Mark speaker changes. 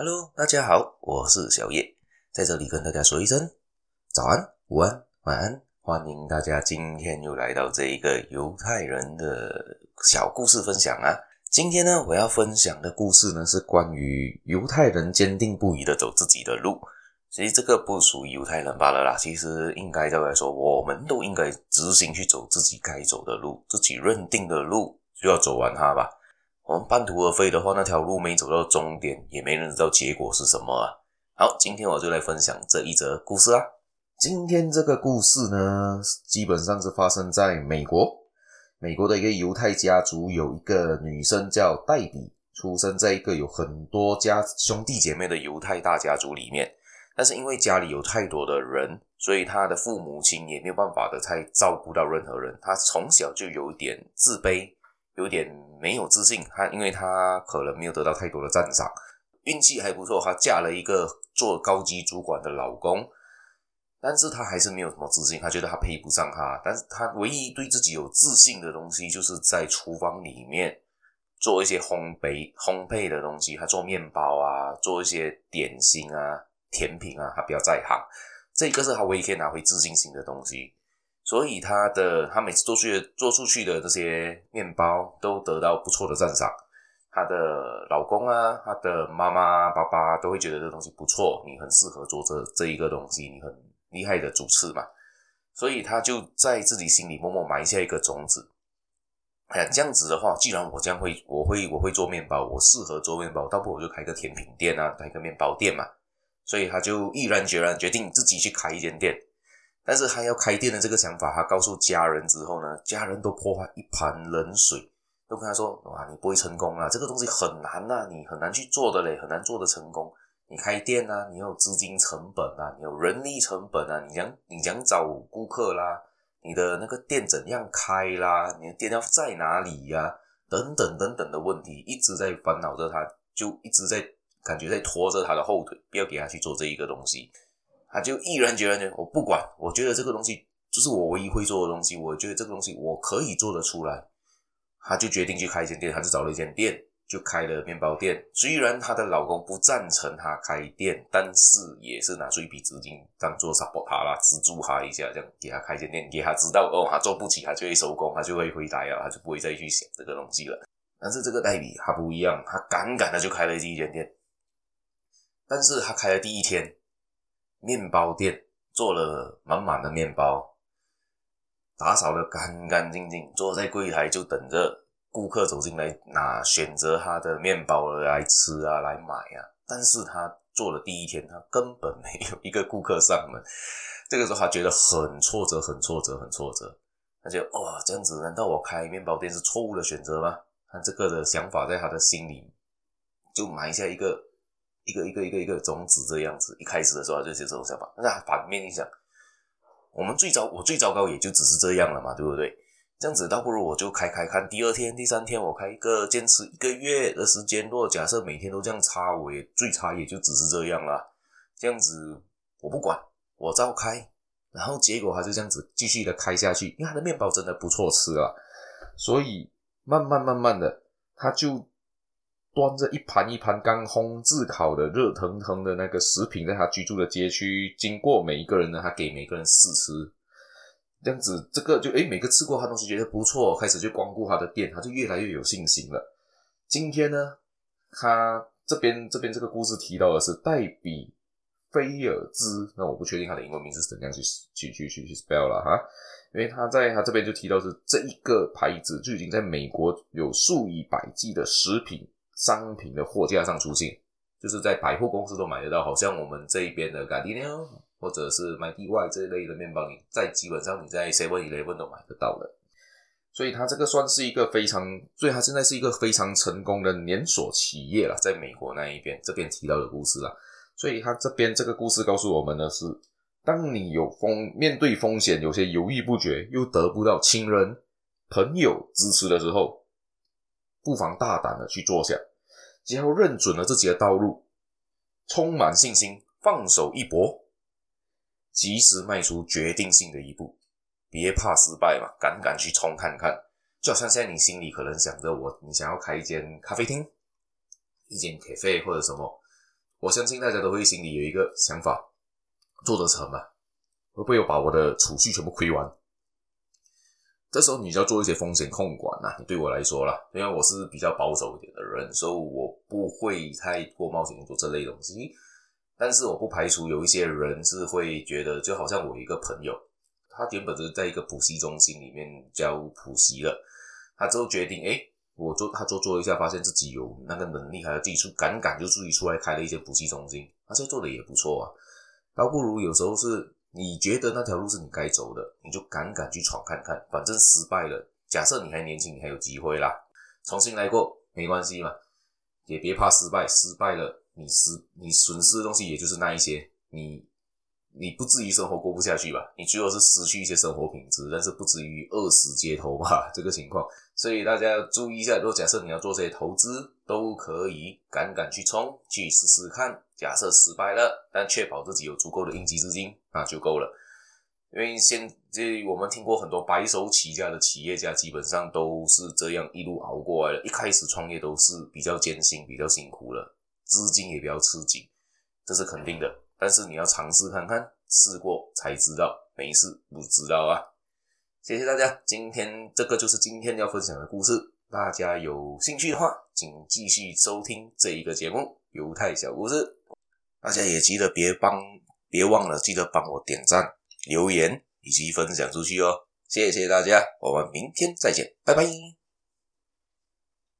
Speaker 1: Hello，大家好，我是小叶，在这里跟大家说一声早安、午安、晚安，欢迎大家今天又来到这一个犹太人的小故事分享啊。今天呢，我要分享的故事呢是关于犹太人坚定不移的走自己的路。其实这个不属于犹太人罢了啦，其实应该这样来说，我们都应该执行去走自己该走的路，自己认定的路就要走完它吧。我们半途而废的话，那条路没走到终点，也没人知道结果是什么啊。好，今天我就来分享这一则故事啊。今天这个故事呢，基本上是发生在美国。美国的一个犹太家族，有一个女生叫黛比，出生在一个有很多家兄弟姐妹的犹太大家族里面。但是因为家里有太多的人，所以她的父母亲也没有办法的太照顾到任何人。她从小就有一点自卑。有点没有自信，她因为她可能没有得到太多的赞赏，运气还不错，她嫁了一个做高级主管的老公，但是她还是没有什么自信，她觉得她配不上他，但是她唯一对自己有自信的东西，就是在厨房里面做一些烘焙烘焙的东西，她做面包啊，做一些点心啊、甜品啊，她比较在行，这个是她唯一可以拿回自信心的东西。所以他的他每次做出的做出去的这些面包都得到不错的赞赏，她的老公啊，她的妈妈爸爸都会觉得这东西不错，你很适合做这这一个东西，你很厉害的主持嘛。所以他就在自己心里默默埋下一个种子。哎呀，这样子的话，既然我这样会，我会我会做面包，我适合做面包，倒不如我就开个甜品店啊，开个面包店嘛。所以他就毅然决然决定自己去开一间店。但是他要开店的这个想法，他告诉家人之后呢，家人都泼他一盆冷水，都跟他说：“哇，你不会成功啊，这个东西很难呐，你很难去做的嘞，很难做的成功。你开店啊，你有资金成本啊，你有人力成本啊，你想你想找顾客啦，你的那个店怎样开啦，你的店要在哪里呀，等等等等的问题，一直在烦恼着他，就一直在感觉在拖着他的后腿，不要给他去做这一个东西。”他就毅然决然的，我不管，我觉得这个东西就是我唯一会做的东西，我觉得这个东西我可以做得出来。他就决定去开一间店，他就找了一间店，就开了面包店。虽然她的老公不赞成她开店，但是也是拿出一笔资金当做 support 他啦，资助他一下，这样给他开一间店，给他知道哦，他做不起，他就会收工，他就会回来啊，他就不会再去想这个东西了。但是这个代理他不一样，他敢敢的就开了第一间店，但是他开了第一天。面包店做了满满的面包，打扫得干干净净，坐在柜台就等着顾客走进来拿选择他的面包来吃啊，来买啊。但是他做了第一天，他根本没有一个顾客上门。这个时候他觉得很挫折，很挫折，很挫折。他就哦，这样子，难道我开面包店是错误的选择吗？他这个的想法在他的心里就埋下一个。一个一个一个一个种子这样子，一开始的时候就是这种想法。那反面一想，我们最糟，我最糟糕也就只是这样了嘛，对不对？这样子倒不如我就开开看，第二天、第三天我开一个，坚持一个月的时间。如果假设每天都这样差，我也最差也就只是这样了。这样子我不管，我照开。然后结果他就这样子继续的开下去，因为他的面包真的不错吃啊，所以慢慢慢慢的他就。端着一盘一盘刚烘炙烤的热腾腾的那个食品，在他居住的街区经过每一个人呢，他给每个人试吃，这样子这个就诶，每个吃过他东西觉得不错，开始就光顾他的店，他就越来越有信心了。今天呢，他这边这边这个故事提到的是黛比菲尔兹，那我不确定他的英文名字是怎样去去去去去 spell 了哈，因为他在他这边就提到是这一个牌子就已经在美国有数以百计的食品。商品的货架上出现，就是在百货公司都买得到，好像我们这一边的 Gardenia 或者是 My DY 这一类的面包，你在基本上你在 Seven Eleven 都买得到的。所以它这个算是一个非常，所以它现在是一个非常成功的连锁企业了，在美国那一边这边提到的故事啦。所以它这边这个故事告诉我们的是，当你有风面对风险，有些犹豫不决，又得不到亲人朋友支持的时候，不妨大胆的去做下。只要认准了自己的道路，充满信心，放手一搏，及时迈出决定性的一步，别怕失败嘛，敢敢去冲看看。就好像现在你心里可能想着我，你想要开一间咖啡厅，一间 cafe 或者什么，我相信大家都会心里有一个想法：做得成吗？会不会有把我的储蓄全部亏完？这时候你就要做一些风险控管呐。对我来说啦，因为我是比较保守一点的人，所以我不会太过冒险做这类东西。但是我不排除有一些人是会觉得，就好像我一个朋友，他原本是在一个补习中心里面教补习的，他之后决定，诶，我做他做做一下，发现自己有那个能力，还有技术，赶赶就自己出来开了一间补习中心，而且做的也不错啊。倒不如有时候是。你觉得那条路是你该走的，你就敢敢去闯看看，反正失败了，假设你还年轻，你还有机会啦，重新来过没关系嘛，也别怕失败，失败了你失你损失的东西也就是那一些，你你不至于生活过不下去吧？你最后是失去一些生活品质，但是不至于饿死街头吧？这个情况，所以大家要注意一下，如果假设你要做这些投资，都可以敢敢去冲，去试试看。假设失败了，但确保自己有足够的应急资金，那就够了。因为现这我们听过很多白手起家的企业家，基本上都是这样一路熬过来的。一开始创业都是比较艰辛、比较辛苦了，资金也比较吃紧，这是肯定的。但是你要尝试看看，试过才知道，没事不知道啊。谢谢大家，今天这个就是今天要分享的故事。大家有兴趣的话，请继续收听这一个节目《犹太小故事》。大家也记得别帮，别忘了记得帮我点赞、留言以及分享出去哦！谢谢大家，我们明天再见，拜拜。